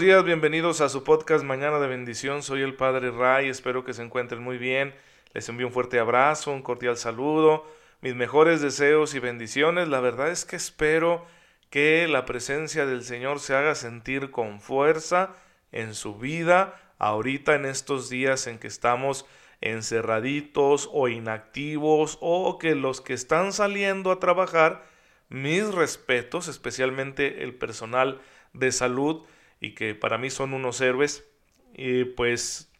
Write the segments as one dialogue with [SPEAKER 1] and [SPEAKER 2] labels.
[SPEAKER 1] días, bienvenidos a su podcast Mañana de Bendición. Soy el Padre Ray, espero que se encuentren muy bien. Les envío un fuerte abrazo, un cordial saludo, mis mejores deseos y bendiciones. La verdad es que espero que la presencia del Señor se haga sentir con fuerza en su vida, ahorita en estos días en que estamos encerraditos o inactivos o que los que están saliendo a trabajar, mis respetos, especialmente el personal de salud y que para mí son unos héroes, y pues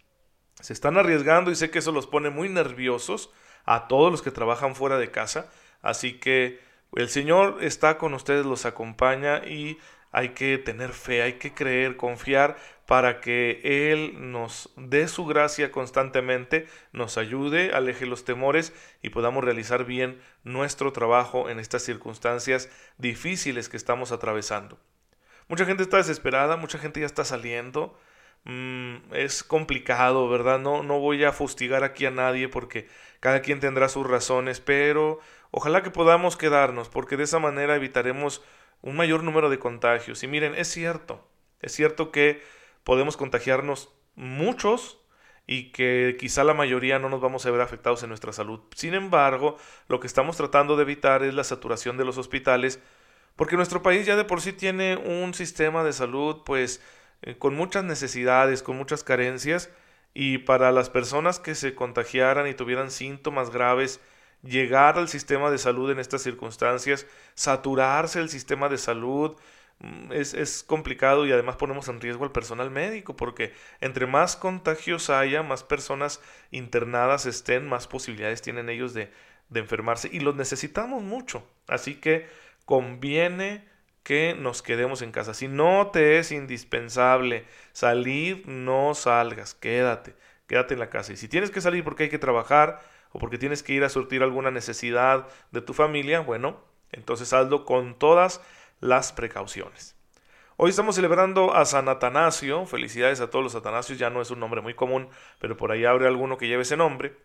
[SPEAKER 1] se están arriesgando y sé que eso los pone muy nerviosos a todos los que trabajan fuera de casa, así que el Señor está con ustedes, los acompaña y hay que tener fe, hay que creer, confiar para que Él nos dé su gracia constantemente, nos ayude, aleje los temores y podamos realizar bien nuestro trabajo en estas circunstancias difíciles que estamos atravesando. Mucha gente está desesperada, mucha gente ya está saliendo. Mm, es complicado, ¿verdad? No, no voy a fustigar aquí a nadie porque cada quien tendrá sus razones, pero ojalá que podamos quedarnos porque de esa manera evitaremos un mayor número de contagios. Y miren, es cierto, es cierto que podemos contagiarnos muchos y que quizá la mayoría no nos vamos a ver afectados en nuestra salud. Sin embargo, lo que estamos tratando de evitar es la saturación de los hospitales porque nuestro país ya de por sí tiene un sistema de salud pues eh, con muchas necesidades, con muchas carencias y para las personas que se contagiaran y tuvieran síntomas graves, llegar al sistema de salud en estas circunstancias, saturarse el sistema de salud, mm, es, es, complicado y además ponemos en riesgo al personal médico porque entre más contagios haya, más personas internadas estén, más posibilidades tienen ellos de, de enfermarse y los necesitamos mucho. Así que conviene que nos quedemos en casa. Si no te es indispensable salir, no salgas, quédate, quédate en la casa. Y si tienes que salir porque hay que trabajar o porque tienes que ir a surtir alguna necesidad de tu familia, bueno, entonces hazlo con todas las precauciones. Hoy estamos celebrando a San Atanasio, felicidades a todos los Atanasios, ya no es un nombre muy común, pero por ahí habrá alguno que lleve ese nombre.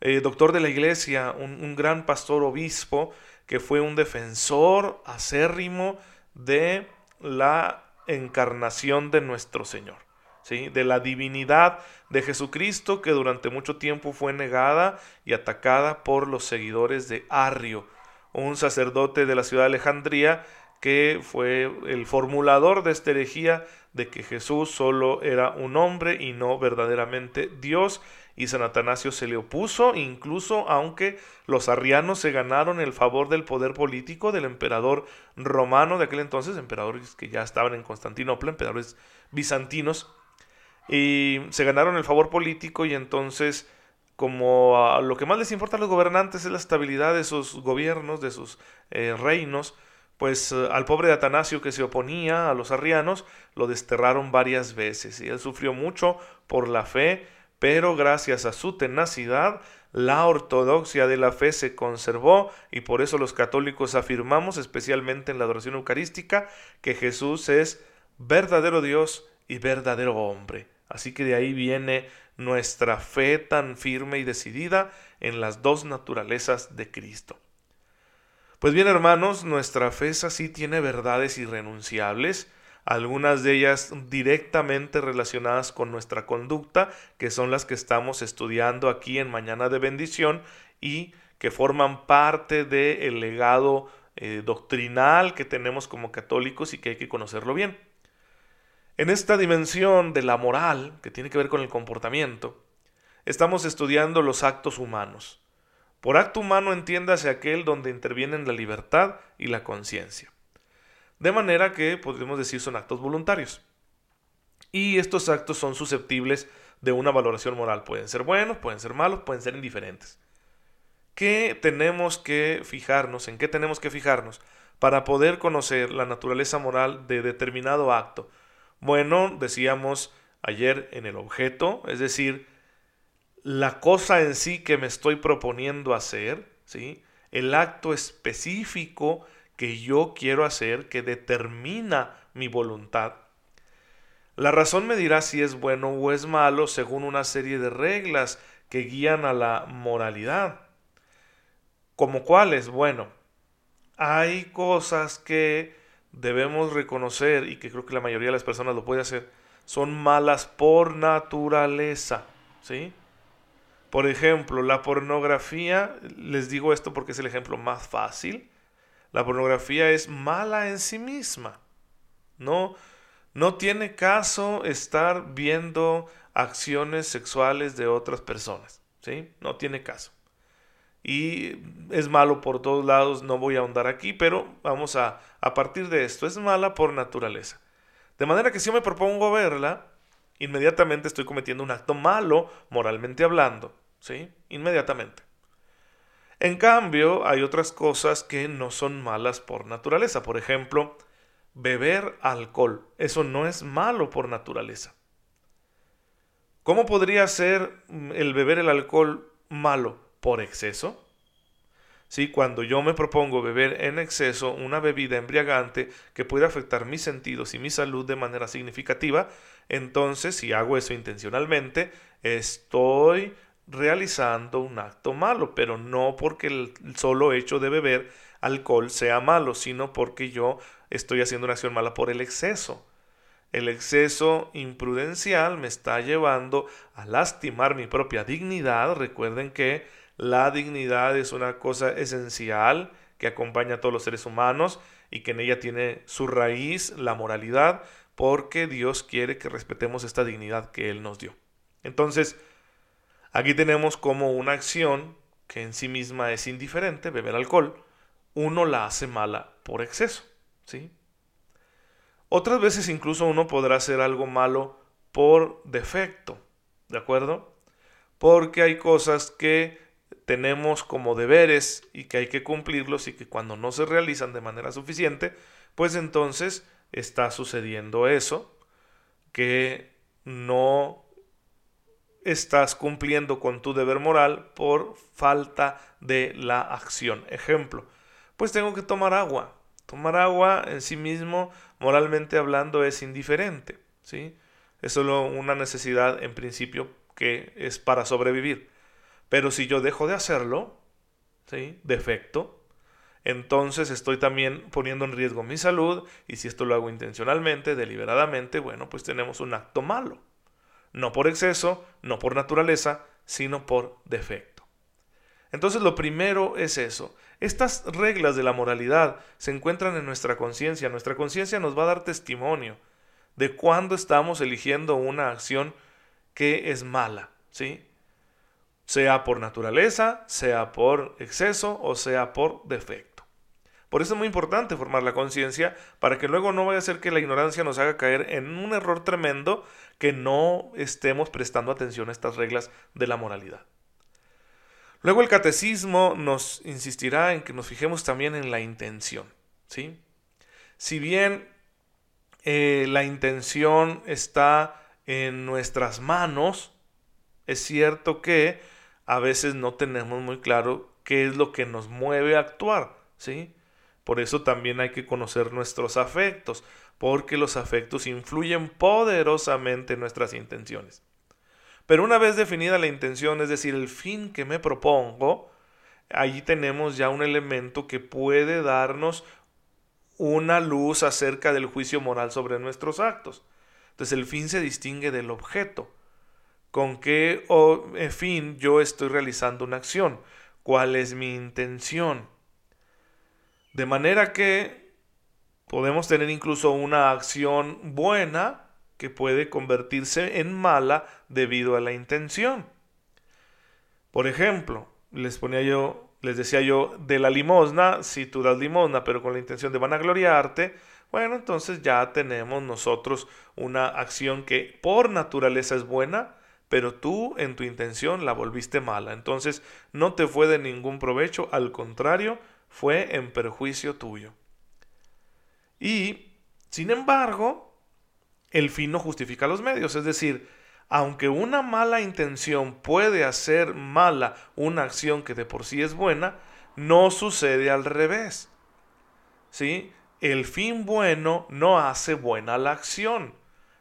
[SPEAKER 1] Eh, doctor de la iglesia, un gran pastor obispo, que fue un defensor acérrimo de la encarnación de nuestro Señor, ¿sí? de la divinidad de Jesucristo que durante mucho tiempo fue negada y atacada por los seguidores de Arrio, un sacerdote de la ciudad de Alejandría que fue el formulador de esta herejía de que Jesús solo era un hombre y no verdaderamente Dios y San Atanasio se le opuso, incluso aunque los arrianos se ganaron el favor del poder político del emperador romano de aquel entonces, emperadores que ya estaban en Constantinopla, emperadores bizantinos, y se ganaron el favor político y entonces como lo que más les importa a los gobernantes es la estabilidad de sus gobiernos, de sus eh, reinos, pues eh, al pobre Atanasio que se oponía a los arrianos lo desterraron varias veces y él sufrió mucho por la fe, pero gracias a su tenacidad, la ortodoxia de la fe se conservó y por eso los católicos afirmamos, especialmente en la adoración eucarística, que Jesús es verdadero Dios y verdadero hombre. Así que de ahí viene nuestra fe tan firme y decidida en las dos naturalezas de Cristo. Pues bien, hermanos, nuestra fe sí tiene verdades irrenunciables, algunas de ellas directamente relacionadas con nuestra conducta, que son las que estamos estudiando aquí en Mañana de Bendición y que forman parte del legado eh, doctrinal que tenemos como católicos y que hay que conocerlo bien. En esta dimensión de la moral, que tiene que ver con el comportamiento, estamos estudiando los actos humanos. Por acto humano entiéndase aquel donde intervienen la libertad y la conciencia. De manera que podemos decir son actos voluntarios. Y estos actos son susceptibles de una valoración moral. Pueden ser buenos, pueden ser malos, pueden ser indiferentes. ¿Qué tenemos que fijarnos? ¿En qué tenemos que fijarnos para poder conocer la naturaleza moral de determinado acto? Bueno, decíamos ayer en el objeto, es decir, la cosa en sí que me estoy proponiendo hacer, ¿sí? el acto específico que yo quiero hacer que determina mi voluntad. La razón me dirá si es bueno o es malo según una serie de reglas que guían a la moralidad. ¿Como cuáles? Bueno, hay cosas que debemos reconocer, y que creo que la mayoría de las personas lo puede hacer, son malas por naturaleza. ¿Sí? Por ejemplo, la pornografía, les digo esto porque es el ejemplo más fácil, la pornografía es mala en sí misma. No, no tiene caso estar viendo acciones sexuales de otras personas. ¿sí? No tiene caso. Y es malo por todos lados, no voy a ahondar aquí, pero vamos a, a partir de esto, es mala por naturaleza. De manera que si yo me propongo verla, inmediatamente estoy cometiendo un acto malo, moralmente hablando. Inmediatamente. En cambio, hay otras cosas que no son malas por naturaleza. Por ejemplo, beber alcohol. Eso no es malo por naturaleza. ¿Cómo podría ser mm, el beber el alcohol malo? ¿Por exceso? Sí, cuando yo me propongo beber en exceso una bebida embriagante que puede afectar mis sentidos y mi salud de manera significativa, entonces si hago eso intencionalmente, estoy realizando un acto malo, pero no porque el solo hecho de beber alcohol sea malo, sino porque yo estoy haciendo una acción mala por el exceso. El exceso imprudencial me está llevando a lastimar mi propia dignidad. Recuerden que la dignidad es una cosa esencial que acompaña a todos los seres humanos y que en ella tiene su raíz la moralidad, porque Dios quiere que respetemos esta dignidad que Él nos dio. Entonces, Aquí tenemos como una acción que en sí misma es indiferente, beber alcohol, uno la hace mala por exceso, ¿sí? Otras veces incluso uno podrá hacer algo malo por defecto, ¿de acuerdo? Porque hay cosas que tenemos como deberes y que hay que cumplirlos y que cuando no se realizan de manera suficiente, pues entonces está sucediendo eso, que no estás cumpliendo con tu deber moral por falta de la acción. Ejemplo, pues tengo que tomar agua. Tomar agua en sí mismo, moralmente hablando, es indiferente. ¿sí? Es solo una necesidad en principio que es para sobrevivir. Pero si yo dejo de hacerlo, ¿sí? defecto, entonces estoy también poniendo en riesgo mi salud y si esto lo hago intencionalmente, deliberadamente, bueno, pues tenemos un acto malo no por exceso, no por naturaleza, sino por defecto. Entonces lo primero es eso. Estas reglas de la moralidad se encuentran en nuestra conciencia. Nuestra conciencia nos va a dar testimonio de cuándo estamos eligiendo una acción que es mala, ¿sí? Sea por naturaleza, sea por exceso o sea por defecto. Por eso es muy importante formar la conciencia para que luego no vaya a ser que la ignorancia nos haga caer en un error tremendo que no estemos prestando atención a estas reglas de la moralidad. Luego el catecismo nos insistirá en que nos fijemos también en la intención. ¿sí? Si bien eh, la intención está en nuestras manos, es cierto que a veces no tenemos muy claro qué es lo que nos mueve a actuar. ¿sí? Por eso también hay que conocer nuestros afectos porque los afectos influyen poderosamente en nuestras intenciones. Pero una vez definida la intención, es decir, el fin que me propongo, allí tenemos ya un elemento que puede darnos una luz acerca del juicio moral sobre nuestros actos. Entonces el fin se distingue del objeto. ¿Con qué fin yo estoy realizando una acción? ¿Cuál es mi intención? De manera que Podemos tener incluso una acción buena que puede convertirse en mala debido a la intención. Por ejemplo, les ponía yo, les decía yo, de la limosna, si tú das limosna pero con la intención de vanagloriarte, bueno, entonces ya tenemos nosotros una acción que por naturaleza es buena, pero tú en tu intención la volviste mala. Entonces no te fue de ningún provecho, al contrario, fue en perjuicio tuyo. Y, sin embargo, el fin no justifica los medios. Es decir, aunque una mala intención puede hacer mala una acción que de por sí es buena, no sucede al revés. ¿Sí? El fin bueno no hace buena la acción.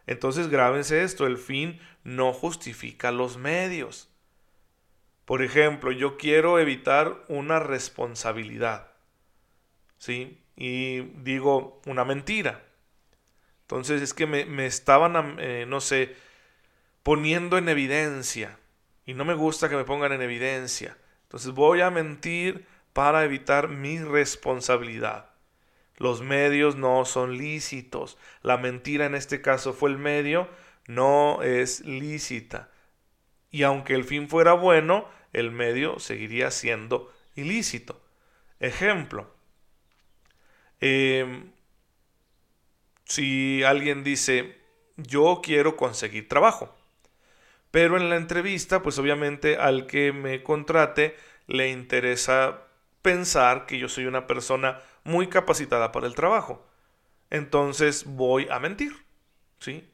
[SPEAKER 1] Entonces grábense esto, el fin no justifica los medios. Por ejemplo, yo quiero evitar una responsabilidad. ¿Sí? Y digo una mentira. Entonces es que me, estaban, eh, no sé, poniendo en evidencia y no me gusta que me pongan en evidencia. Entonces voy a mentir para evitar mi responsabilidad. Los medios no son lícitos. La mentira en este caso fue el medio, no es lícita. Y aunque el fin fuera bueno, el medio seguiría siendo ilícito. Ejemplo. Em, si alguien dice, yo quiero conseguir trabajo, pero en la entrevista, pues obviamente al que me contrate le interesa pensar que yo soy una persona muy capacitada para el trabajo. Entonces voy a mentir. ¿Sí?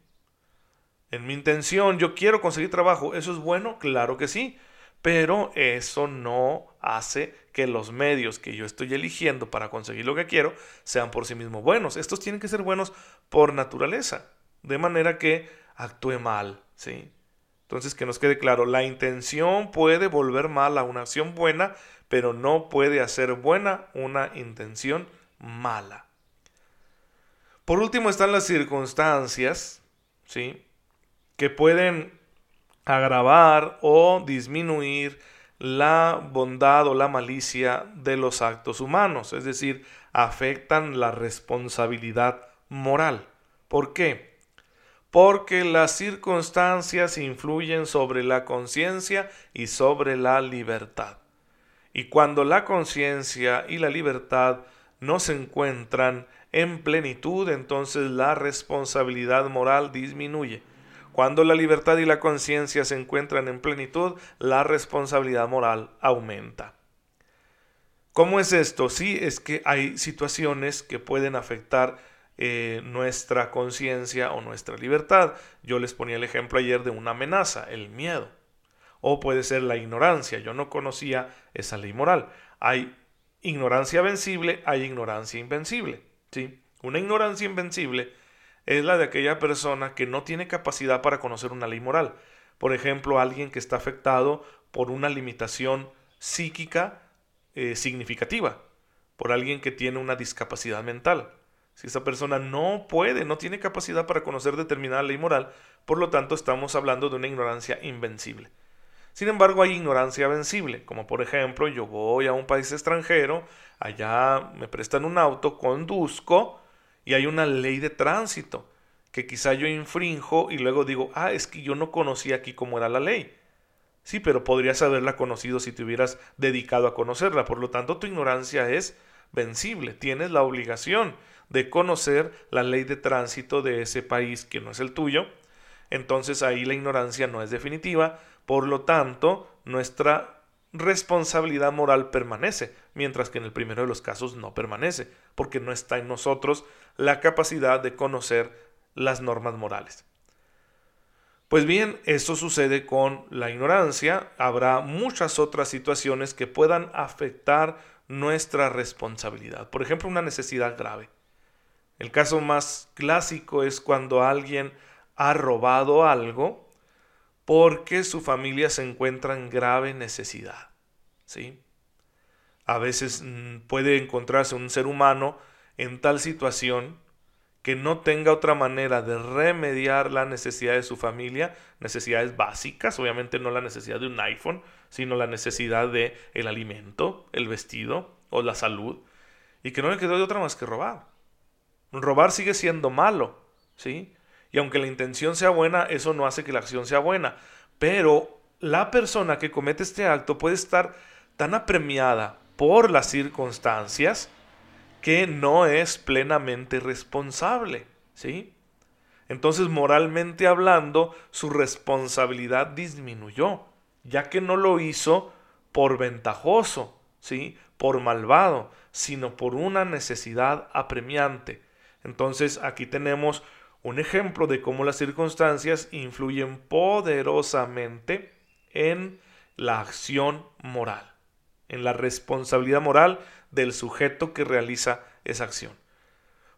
[SPEAKER 1] En mi intención, yo quiero conseguir trabajo. ¿Eso es bueno? Claro que sí. Pero eso no hace que los medios que yo estoy eligiendo para conseguir lo que quiero sean por sí mismos buenos. Estos tienen que ser buenos por naturaleza. De manera que actúe mal. ¿Sí? Entonces, que nos quede claro, la intención puede volver mal a una acción buena, pero no puede hacer buena una intención mala. Por último están las circunstancias, ¿sí? Que pueden agravar o disminuir la bondad o la malicia de los actos humanos, es decir, afectan la responsabilidad moral. ¿Por qué? porque las circunstancias influyen sobre la conciencia y sobre la libertad. Y cuando la conciencia y la libertad no se encuentran en plenitud, entonces la responsabilidad moral disminuye. Cuando la libertad y la conciencia se encuentran en plenitud, la responsabilidad moral aumenta. ¿Cómo es esto? Sí, es que hay situaciones que pueden afectar eh, nuestra conciencia o nuestra libertad. Yo les ponía el ejemplo ayer de una amenaza, el miedo. O puede ser la ignorancia. Yo no conocía esa ley moral. Hay ignorancia vencible, hay ignorancia invencible. ¿sí? Una ignorancia invencible es la de aquella persona que no tiene capacidad para conocer una ley moral. Por ejemplo, alguien que está afectado por una limitación psíquica eh, significativa, por alguien que tiene una discapacidad mental. Si esa persona no puede, no tiene capacidad para conocer determinada ley moral, por lo tanto estamos hablando de una ignorancia invencible. Sin embargo, hay ignorancia vencible, como por ejemplo, yo voy a un país extranjero, allá me prestan un auto, conduzco y hay una ley de tránsito que quizá yo infrinjo y luego digo, ah, es que yo no conocía aquí cómo era la ley. Sí, pero podrías haberla conocido si te hubieras dedicado a conocerla. Por lo tanto, tu ignorancia es vencible. Tienes la obligación de conocer la ley de tránsito de ese país que no es el tuyo, entonces ahí la ignorancia no es definitiva, por lo tanto nuestra responsabilidad moral permanece, mientras que en el primero de los casos no permanece, porque no está en nosotros la capacidad de conocer las normas morales. Pues bien, esto sucede con la ignorancia, habrá muchas otras situaciones que puedan afectar nuestra responsabilidad, por ejemplo, una necesidad grave. El caso más clásico es cuando alguien ha robado algo porque su familia se encuentra en grave necesidad. ¿sí? A veces mm, puede encontrarse un ser humano en tal situación que no tenga otra manera de remediar la necesidad de su familia, necesidades básicas, obviamente no la necesidad de un iPhone, sino la necesidad de el alimento, el vestido o la salud, y que no le quedó de otra más que robar. Robar sigue siendo malo, ¿sí? Y aunque la intención sea buena, eso no hace que la acción sea buena. Pero la persona que comete este acto puede estar tan apremiada por las circunstancias que no es plenamente responsable, ¿sí? Entonces, moralmente hablando, su responsabilidad disminuyó, ya que no lo hizo por ventajoso, ¿sí? Por malvado, sino por una necesidad apremiante. Entonces aquí tenemos un ejemplo de cómo las circunstancias influyen poderosamente en la acción moral, en la responsabilidad moral del sujeto que realiza esa acción.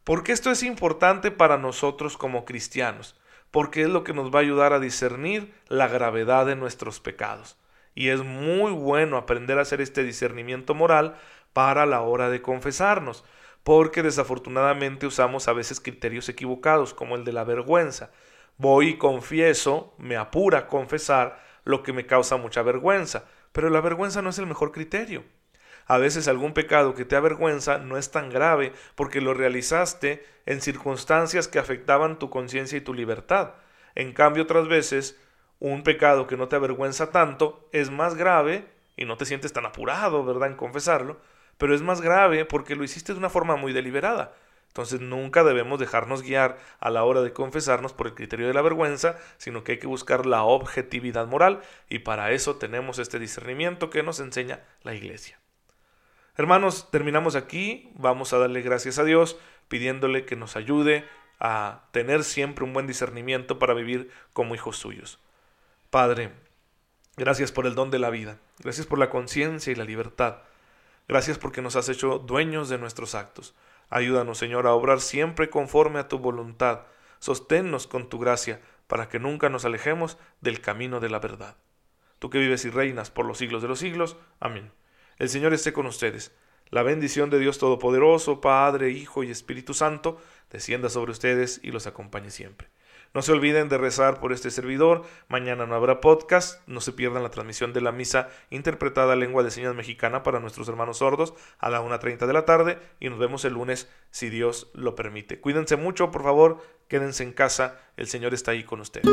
[SPEAKER 1] ¿Por qué esto es importante para nosotros como cristianos? Porque es lo que nos va a ayudar a discernir la gravedad de nuestros pecados. Y es muy bueno aprender a hacer este discernimiento moral para la hora de confesarnos porque desafortunadamente usamos a veces criterios equivocados, como el de la vergüenza. Voy y confieso, me apura confesar lo que me causa mucha vergüenza, pero la vergüenza no es el mejor criterio. A veces algún pecado que te avergüenza no es tan grave porque lo realizaste en circunstancias que afectaban tu conciencia y tu libertad. En cambio, otras veces, un pecado que no te avergüenza tanto es más grave y no te sientes tan apurado, ¿verdad?, en confesarlo, pero es más grave porque lo hiciste de una forma muy deliberada. Entonces nunca debemos dejarnos guiar a la hora de confesarnos por el criterio de la vergüenza, sino que hay que buscar la objetividad moral y para eso tenemos este discernimiento que nos enseña la iglesia. Hermanos, terminamos aquí. Vamos a darle gracias a Dios pidiéndole que nos ayude a tener siempre un buen discernimiento para vivir como hijos suyos. Padre, gracias por el don de la vida. Gracias por la conciencia y la libertad. Gracias porque nos has hecho dueños de nuestros actos. Ayúdanos, Señor, a obrar siempre conforme a tu voluntad. Sosténnos con tu gracia para que nunca nos alejemos del camino de la verdad. Tú que vives y reinas por los siglos de los siglos. Amén. El Señor esté con ustedes. La bendición de Dios Todopoderoso, Padre, Hijo y Espíritu Santo, descienda sobre ustedes y los acompañe siempre. No se olviden de rezar por este servidor. Mañana no habrá podcast. No se pierdan la transmisión de la misa interpretada lengua de señas mexicana para nuestros hermanos sordos a la 1.30 de la tarde. Y nos vemos el lunes si Dios lo permite. Cuídense mucho, por favor. Quédense en casa. El Señor está ahí con ustedes.